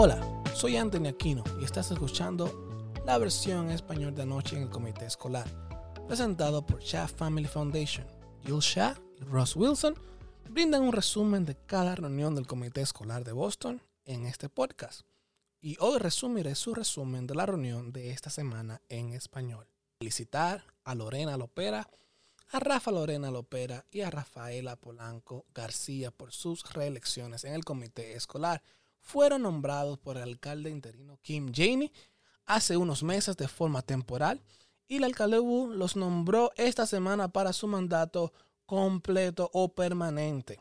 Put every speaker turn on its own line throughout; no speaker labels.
Hola, soy Anthony Aquino y estás escuchando la versión en español de anoche en el comité escolar, presentado por Shah Family Foundation. Jill Shah y Ross Wilson brindan un resumen de cada reunión del comité escolar de Boston en este podcast. Y hoy resumiré su resumen de la reunión de esta semana en español. Felicitar a Lorena Lopera, a Rafa Lorena Lopera y a Rafaela Polanco García por sus reelecciones en el comité escolar fueron nombrados por el alcalde interino Kim Janey hace unos meses de forma temporal y el alcalde Wu los nombró esta semana para su mandato completo o permanente.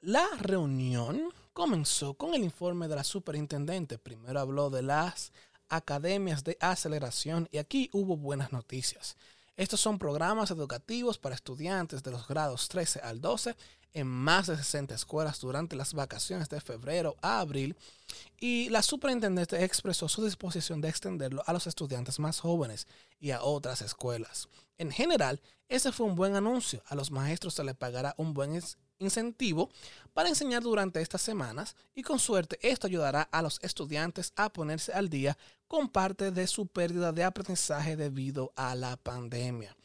La reunión comenzó con el informe de la superintendente. Primero habló de las academias de aceleración y aquí hubo buenas noticias. Estos son programas educativos para estudiantes de los grados 13 al 12 en más de 60 escuelas durante las vacaciones de febrero a abril y la superintendente expresó su disposición de extenderlo a los estudiantes más jóvenes y a otras escuelas. En general, ese fue un buen anuncio. A los maestros se les pagará un buen incentivo para enseñar durante estas semanas y con suerte esto ayudará a los estudiantes a ponerse al día con parte de su pérdida de aprendizaje debido a la pandemia.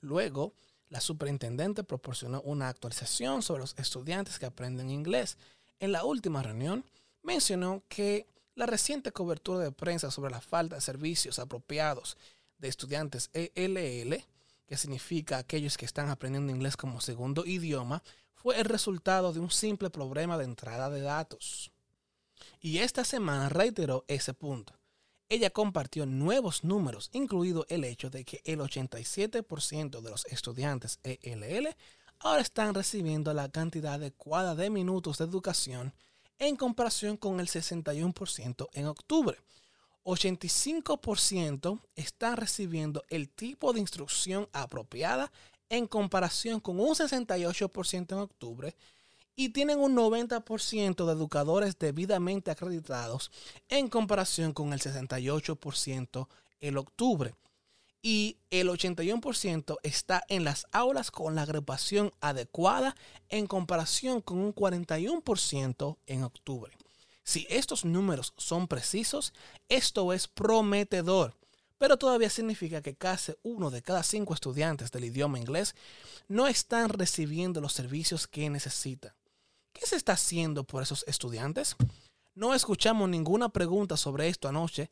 Luego, la superintendente proporcionó una actualización sobre los estudiantes que aprenden inglés. En la última reunión, mencionó que la reciente cobertura de prensa sobre la falta de servicios apropiados de estudiantes ELL, que significa aquellos que están aprendiendo inglés como segundo idioma, fue el resultado de un simple problema de entrada de datos. Y esta semana reiteró ese punto ella compartió nuevos números, incluido el hecho de que el 87% de los estudiantes ELL ahora están recibiendo la cantidad adecuada de minutos de educación en comparación con el 61% en octubre. 85% están recibiendo el tipo de instrucción apropiada en comparación con un 68% en octubre y tienen un 90% de educadores debidamente acreditados en comparación con el 68% en octubre. Y el 81% está en las aulas con la agrupación adecuada en comparación con un 41% en octubre. Si estos números son precisos, esto es prometedor, pero todavía significa que casi uno de cada cinco estudiantes del idioma inglés no están recibiendo los servicios que necesitan. ¿Qué se está haciendo por esos estudiantes? No escuchamos ninguna pregunta sobre esto anoche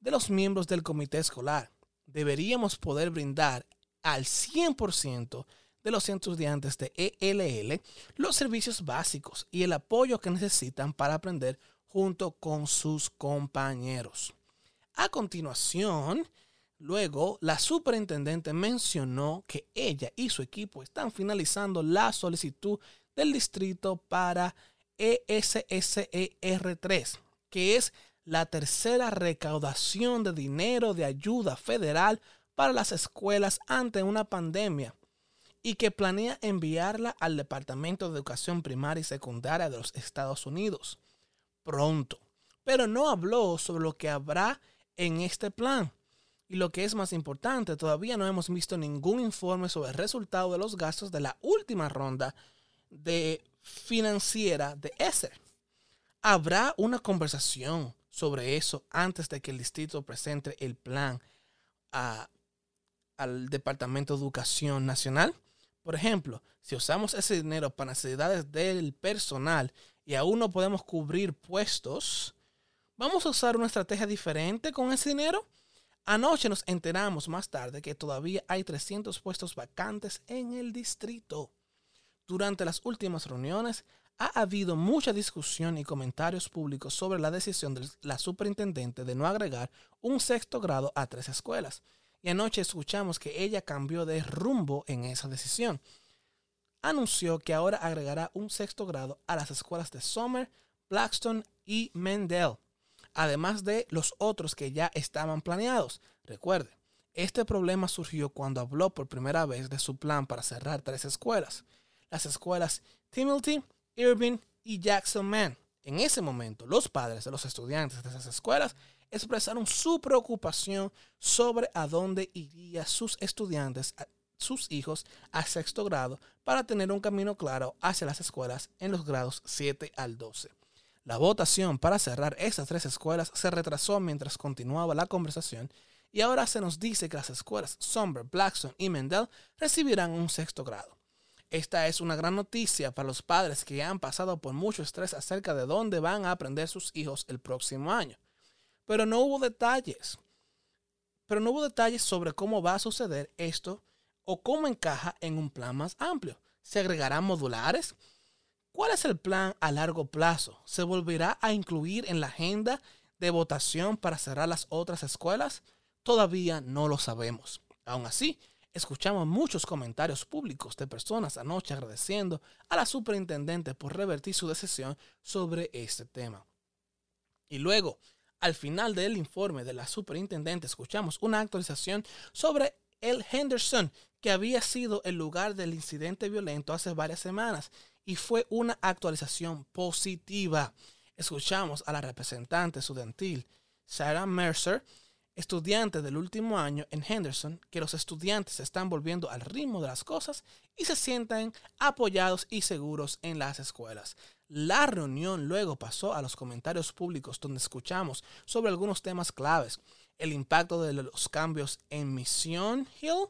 de los miembros del comité escolar. Deberíamos poder brindar al 100% de los estudiantes de ELL los servicios básicos y el apoyo que necesitan para aprender junto con sus compañeros. A continuación, luego, la superintendente mencionó que ella y su equipo están finalizando la solicitud del distrito para ESSER3, que es la tercera recaudación de dinero de ayuda federal para las escuelas ante una pandemia y que planea enviarla al Departamento de Educación Primaria y Secundaria de los Estados Unidos pronto. Pero no habló sobre lo que habrá en este plan. Y lo que es más importante, todavía no hemos visto ningún informe sobre el resultado de los gastos de la última ronda de financiera de ese. Habrá una conversación sobre eso antes de que el distrito presente el plan al Departamento de Educación Nacional. Por ejemplo, si usamos ese dinero para necesidades del personal y aún no podemos cubrir puestos, ¿vamos a usar una estrategia diferente con ese dinero? Anoche nos enteramos más tarde que todavía hay 300 puestos vacantes en el distrito. Durante las últimas reuniones ha habido mucha discusión y comentarios públicos sobre la decisión de la superintendente de no agregar un sexto grado a tres escuelas. Y anoche escuchamos que ella cambió de rumbo en esa decisión. Anunció que ahora agregará un sexto grado a las escuelas de Sommer, Blackstone y Mendel, además de los otros que ya estaban planeados. Recuerde, este problema surgió cuando habló por primera vez de su plan para cerrar tres escuelas las escuelas Timothy, Irving y Jackson Man. En ese momento, los padres de los estudiantes de esas escuelas expresaron su preocupación sobre a dónde irían sus estudiantes, sus hijos, a sexto grado para tener un camino claro hacia las escuelas en los grados 7 al 12. La votación para cerrar estas tres escuelas se retrasó mientras continuaba la conversación y ahora se nos dice que las escuelas Somber, Blackstone y Mendel recibirán un sexto grado. Esta es una gran noticia para los padres que han pasado por mucho estrés acerca de dónde van a aprender sus hijos el próximo año. Pero no hubo detalles. Pero no hubo detalles sobre cómo va a suceder esto o cómo encaja en un plan más amplio. ¿Se agregarán modulares? ¿Cuál es el plan a largo plazo? ¿Se volverá a incluir en la agenda de votación para cerrar las otras escuelas? Todavía no lo sabemos. Aún así, escuchamos muchos comentarios públicos de personas anoche agradeciendo a la superintendente por revertir su decisión sobre este tema. Y luego, al final del informe de la superintendente, escuchamos una actualización sobre el Henderson, que había sido el lugar del incidente violento hace varias semanas, y fue una actualización positiva. Escuchamos a la representante estudiantil Sarah Mercer, estudiante del último año en Henderson, que los estudiantes se están volviendo al ritmo de las cosas y se sientan apoyados y seguros en las escuelas. La reunión luego pasó a los comentarios públicos donde escuchamos sobre algunos temas claves, el impacto de los cambios en Mission Hill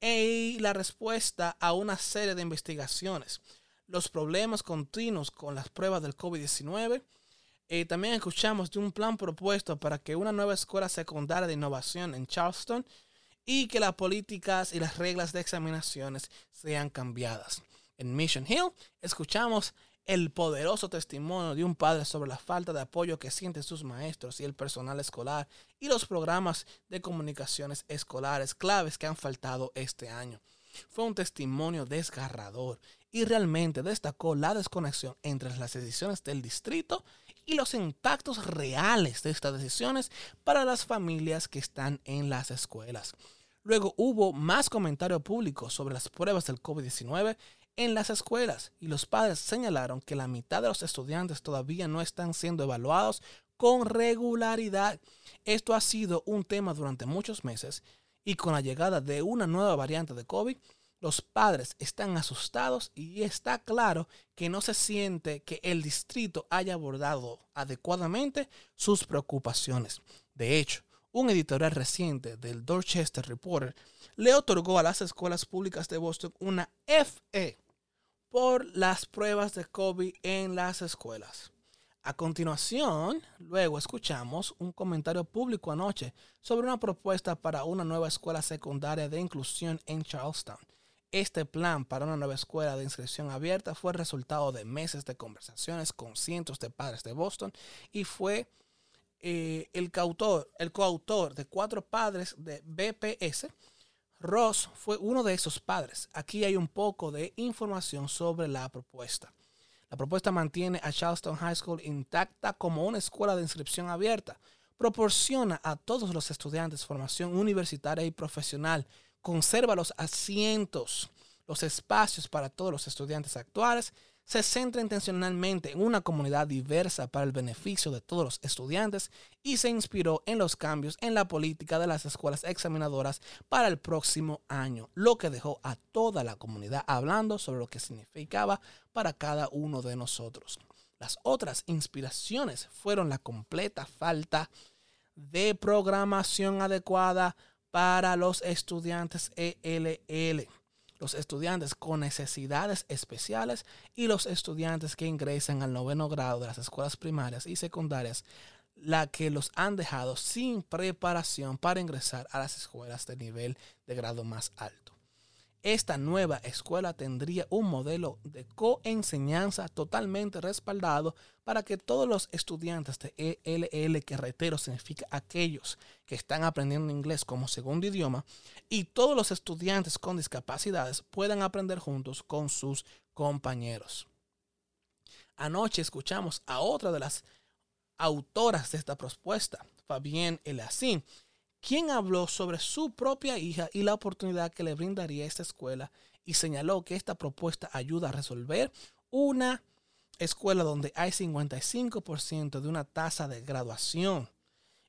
y la respuesta a una serie de investigaciones, los problemas continuos con las pruebas del COVID-19, eh, también escuchamos de un plan propuesto para que una nueva escuela secundaria de innovación en Charleston y que las políticas y las reglas de examinaciones sean cambiadas. En Mission Hill escuchamos el poderoso testimonio de un padre sobre la falta de apoyo que sienten sus maestros y el personal escolar y los programas de comunicaciones escolares claves que han faltado este año. Fue un testimonio desgarrador y realmente destacó la desconexión entre las decisiones del distrito y los impactos reales de estas decisiones para las familias que están en las escuelas. Luego hubo más comentario público sobre las pruebas del COVID-19 en las escuelas y los padres señalaron que la mitad de los estudiantes todavía no están siendo evaluados con regularidad. Esto ha sido un tema durante muchos meses y con la llegada de una nueva variante de COVID, los padres están asustados y está claro que no se siente que el distrito haya abordado adecuadamente sus preocupaciones. De hecho, un editorial reciente del Dorchester Reporter le otorgó a las escuelas públicas de Boston una FE por las pruebas de COVID en las escuelas. A continuación, luego escuchamos un comentario público anoche sobre una propuesta para una nueva escuela secundaria de inclusión en Charlestown. Este plan para una nueva escuela de inscripción abierta fue resultado de meses de conversaciones con cientos de padres de Boston y fue eh, el, coautor, el coautor de cuatro padres de BPS. Ross fue uno de esos padres. Aquí hay un poco de información sobre la propuesta. La propuesta mantiene a Charleston High School intacta como una escuela de inscripción abierta. Proporciona a todos los estudiantes formación universitaria y profesional conserva los asientos, los espacios para todos los estudiantes actuales, se centra intencionalmente en una comunidad diversa para el beneficio de todos los estudiantes y se inspiró en los cambios en la política de las escuelas examinadoras para el próximo año, lo que dejó a toda la comunidad hablando sobre lo que significaba para cada uno de nosotros. Las otras inspiraciones fueron la completa falta de programación adecuada para los estudiantes ELL, los estudiantes con necesidades especiales y los estudiantes que ingresan al noveno grado de las escuelas primarias y secundarias, la que los han dejado sin preparación para ingresar a las escuelas de nivel de grado más alto. Esta nueva escuela tendría un modelo de coenseñanza totalmente respaldado para que todos los estudiantes de ELL, que reitero significa aquellos que están aprendiendo inglés como segundo idioma, y todos los estudiantes con discapacidades puedan aprender juntos con sus compañeros. Anoche escuchamos a otra de las autoras de esta propuesta, Fabienne Elacín, quien habló sobre su propia hija y la oportunidad que le brindaría esta escuela y señaló que esta propuesta ayuda a resolver una escuela donde hay 55% de una tasa de graduación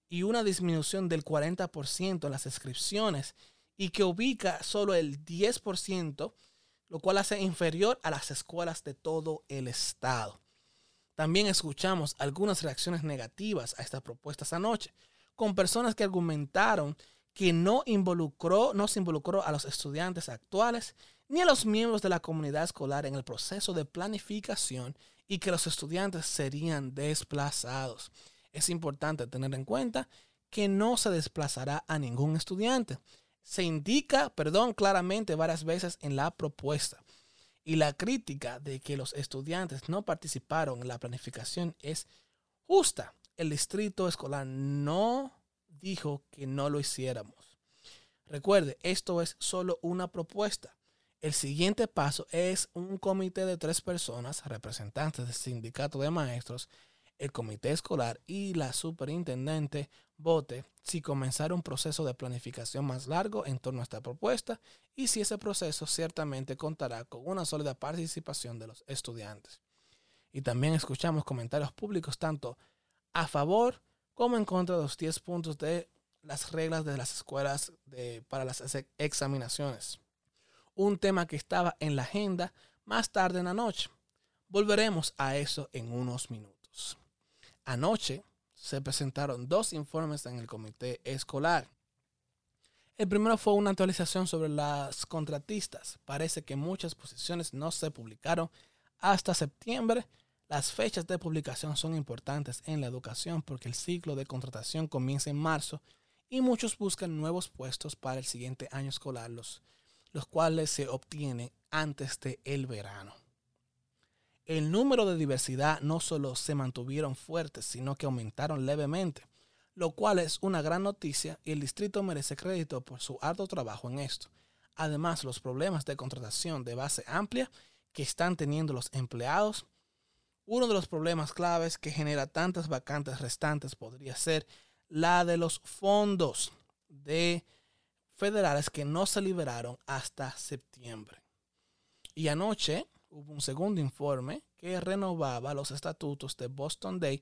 y una disminución del 40% en las inscripciones y que ubica solo el 10%, lo cual hace inferior a las escuelas de todo el estado. También escuchamos algunas reacciones negativas a estas propuestas anoche, con personas que argumentaron que no involucró, no se involucró a los estudiantes actuales ni a los miembros de la comunidad escolar en el proceso de planificación y que los estudiantes serían desplazados. Es importante tener en cuenta que no se desplazará a ningún estudiante. Se indica, perdón, claramente varias veces en la propuesta. Y la crítica de que los estudiantes no participaron en la planificación es justa. El distrito escolar no dijo que no lo hiciéramos. Recuerde, esto es solo una propuesta. El siguiente paso es un comité de tres personas, representantes del sindicato de maestros, el comité escolar y la superintendente vote si comenzar un proceso de planificación más largo en torno a esta propuesta y si ese proceso ciertamente contará con una sólida participación de los estudiantes. Y también escuchamos comentarios públicos tanto a favor como en contra de los 10 puntos de las reglas de las escuelas para las examinaciones un tema que estaba en la agenda más tarde en la noche. Volveremos a eso en unos minutos. Anoche se presentaron dos informes en el comité escolar. El primero fue una actualización sobre las contratistas. Parece que muchas posiciones no se publicaron hasta septiembre. Las fechas de publicación son importantes en la educación porque el ciclo de contratación comienza en marzo y muchos buscan nuevos puestos para el siguiente año escolar. Los cuales se obtienen antes del el verano. El número de diversidad no solo se mantuvieron fuertes, sino que aumentaron levemente, lo cual es una gran noticia y el distrito merece crédito por su arduo trabajo en esto. Además, los problemas de contratación de base amplia que están teniendo los empleados, uno de los problemas claves que genera tantas vacantes restantes podría ser la de los fondos de federales que no se liberaron hasta septiembre. Y anoche hubo un segundo informe que renovaba los estatutos de Boston Day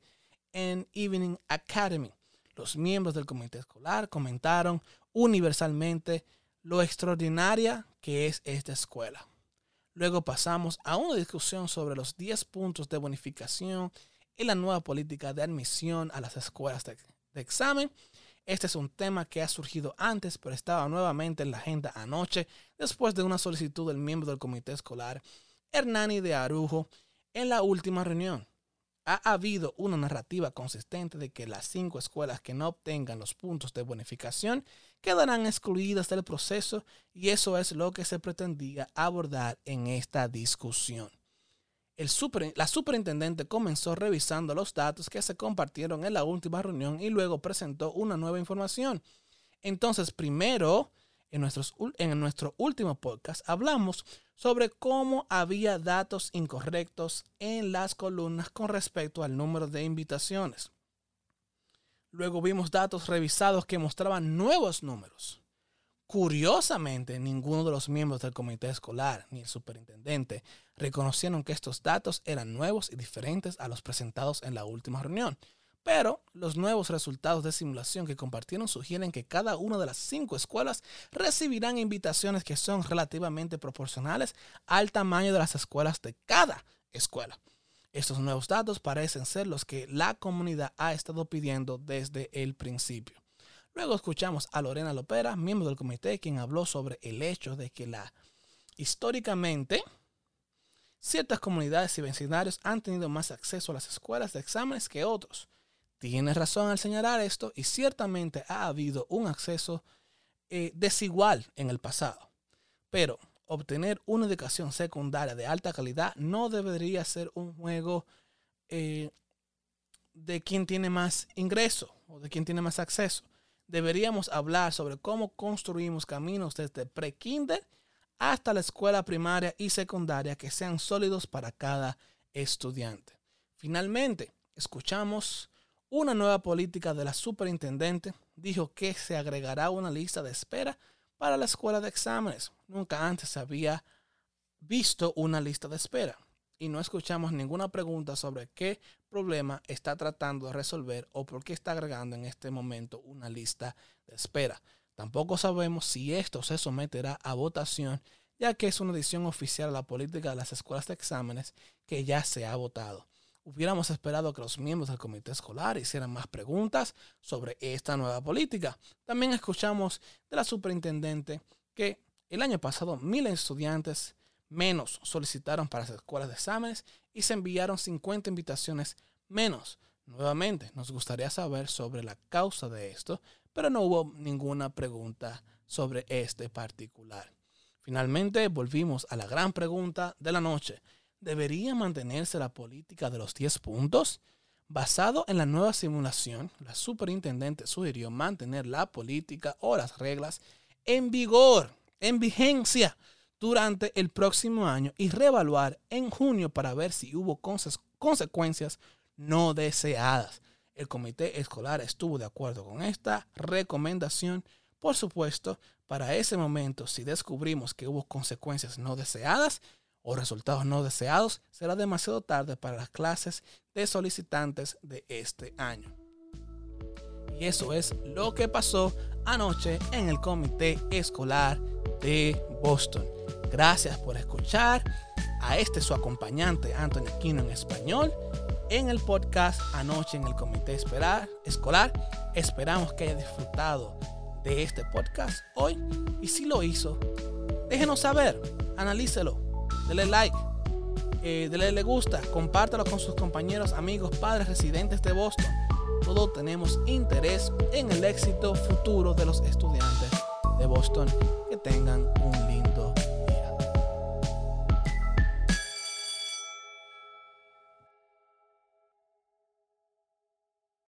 en Evening Academy. Los miembros del comité escolar comentaron universalmente lo extraordinaria que es esta escuela. Luego pasamos a una discusión sobre los 10 puntos de bonificación y la nueva política de admisión a las escuelas de, examen este es un tema que ha surgido antes, pero estaba nuevamente en la agenda anoche, después de una solicitud del miembro del comité escolar, Hernani de Arujo, en la última reunión. Ha habido una narrativa consistente de que las cinco escuelas que no obtengan los puntos de bonificación quedarán excluidas del proceso y eso es lo que se pretendía abordar en esta discusión la superintendente comenzó revisando los datos que se compartieron en la última reunión y luego presentó una nueva información. Entonces, primero, en, en nuestro último podcast, hablamos sobre cómo había datos incorrectos en las columnas con respecto al número de invitaciones. Luego vimos datos revisados que mostraban nuevos números. Curiosamente, ninguno de los miembros del comité escolar ni el superintendente reconocieron que estos datos eran nuevos y diferentes a los presentados en la última reunión. Pero los nuevos resultados de simulación que compartieron sugieren que cada una de las cinco escuelas recibirán invitaciones que son relativamente proporcionales al tamaño de las escuelas de cada escuela. Estos nuevos datos parecen ser los que la comunidad ha estado pidiendo desde el principio. Luego escuchamos a Lorena Lopera, miembro del comité, quien habló sobre el hecho de que la históricamente ciertas comunidades y vecindarios han tenido más acceso a las escuelas de exámenes que otros. Tiene razón al señalar esto y ciertamente ha habido un acceso eh, desigual en el pasado. Pero obtener una educación secundaria de alta calidad no debería ser un juego eh, de quien tiene más ingreso o de quien tiene más acceso deberíamos hablar sobre cómo construimos caminos desde pre-kinder hasta la escuela primaria y secundaria que sean sólidos para cada estudiante. Finalmente, escuchamos una nueva política de la superintendente. Dijo que se agregará una lista de espera para la escuela de exámenes. Nunca antes se había visto una lista de espera y no escuchamos ninguna pregunta sobre qué problema está tratando de resolver o por qué está agregando en este momento una lista de espera. Tampoco sabemos si esto se someterá a votación, ya que es una edición oficial a la política de las escuelas de exámenes que ya se ha votado. Hubiéramos esperado que los miembros del comité escolar hicieran más preguntas sobre esta nueva política. También escuchamos de la superintendente que el año pasado de estudiantes menos solicitaron para las escuelas de exámenes y se enviaron 50 invitaciones menos. Nuevamente, nos gustaría saber sobre la causa de esto, pero no hubo ninguna pregunta sobre este particular. Finalmente, volvimos a la gran pregunta de la noche. ¿Debería mantenerse la política de los 10 puntos? Basado en la nueva simulación, la superintendente sugirió mantener la política o las reglas en vigor, en vigencia, durante el próximo año y reevaluar en junio para ver si hubo consecuencias no deseadas. El comité escolar estuvo de acuerdo con esta recomendación. Por supuesto, para ese momento, si descubrimos que hubo consecuencias no deseadas, o resultados no deseados, será demasiado tarde para las clases de solicitantes de este año. Y eso es lo que pasó anoche en el comité escolar de Boston. Gracias por escuchar a este su acompañante Anthony Aquino en español en el podcast anoche en el comité escolar. Esperamos que haya disfrutado de este podcast hoy y si lo hizo, déjenos saber, analícelo dele like, eh, dele le gusta, compártelo con sus compañeros, amigos, padres, residentes de Boston. Todos tenemos interés en el éxito futuro de los estudiantes de Boston. Que tengan un